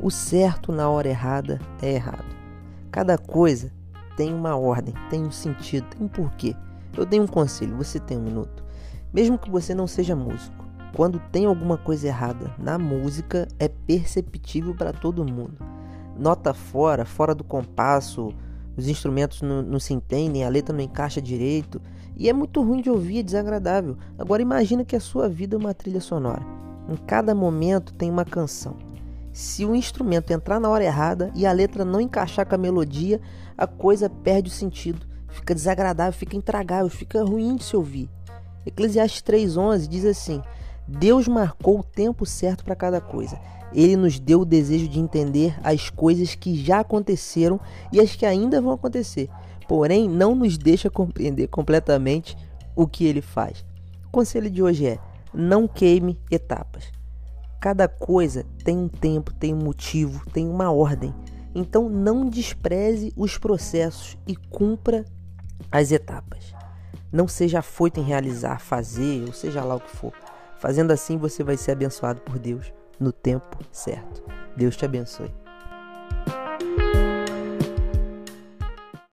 O certo na hora errada é errado. Cada coisa tem uma ordem, tem um sentido, tem um porquê. Eu dei um conselho, você tem um minuto. Mesmo que você não seja músico, quando tem alguma coisa errada na música, é perceptível para todo mundo. Nota fora, fora do compasso, os instrumentos não, não, se entendem, a letra não encaixa direito e é muito ruim de ouvir, é desagradável. Agora imagina que a sua vida é uma trilha sonora. Em cada momento tem uma canção. Se o instrumento entrar na hora errada e a letra não encaixar com a melodia, a coisa perde o sentido, fica desagradável, fica intragável, fica ruim de se ouvir. Eclesiastes 3:11 diz assim: Deus marcou o tempo certo para cada coisa. Ele nos deu o desejo de entender as coisas que já aconteceram e as que ainda vão acontecer, porém não nos deixa compreender completamente o que ele faz. O conselho de hoje é: não queime etapas. Cada coisa tem um tempo, tem um motivo, tem uma ordem. Então não despreze os processos e cumpra as etapas. Não seja afoito em realizar, fazer, ou seja lá o que for. Fazendo assim, você vai ser abençoado por Deus no tempo certo. Deus te abençoe.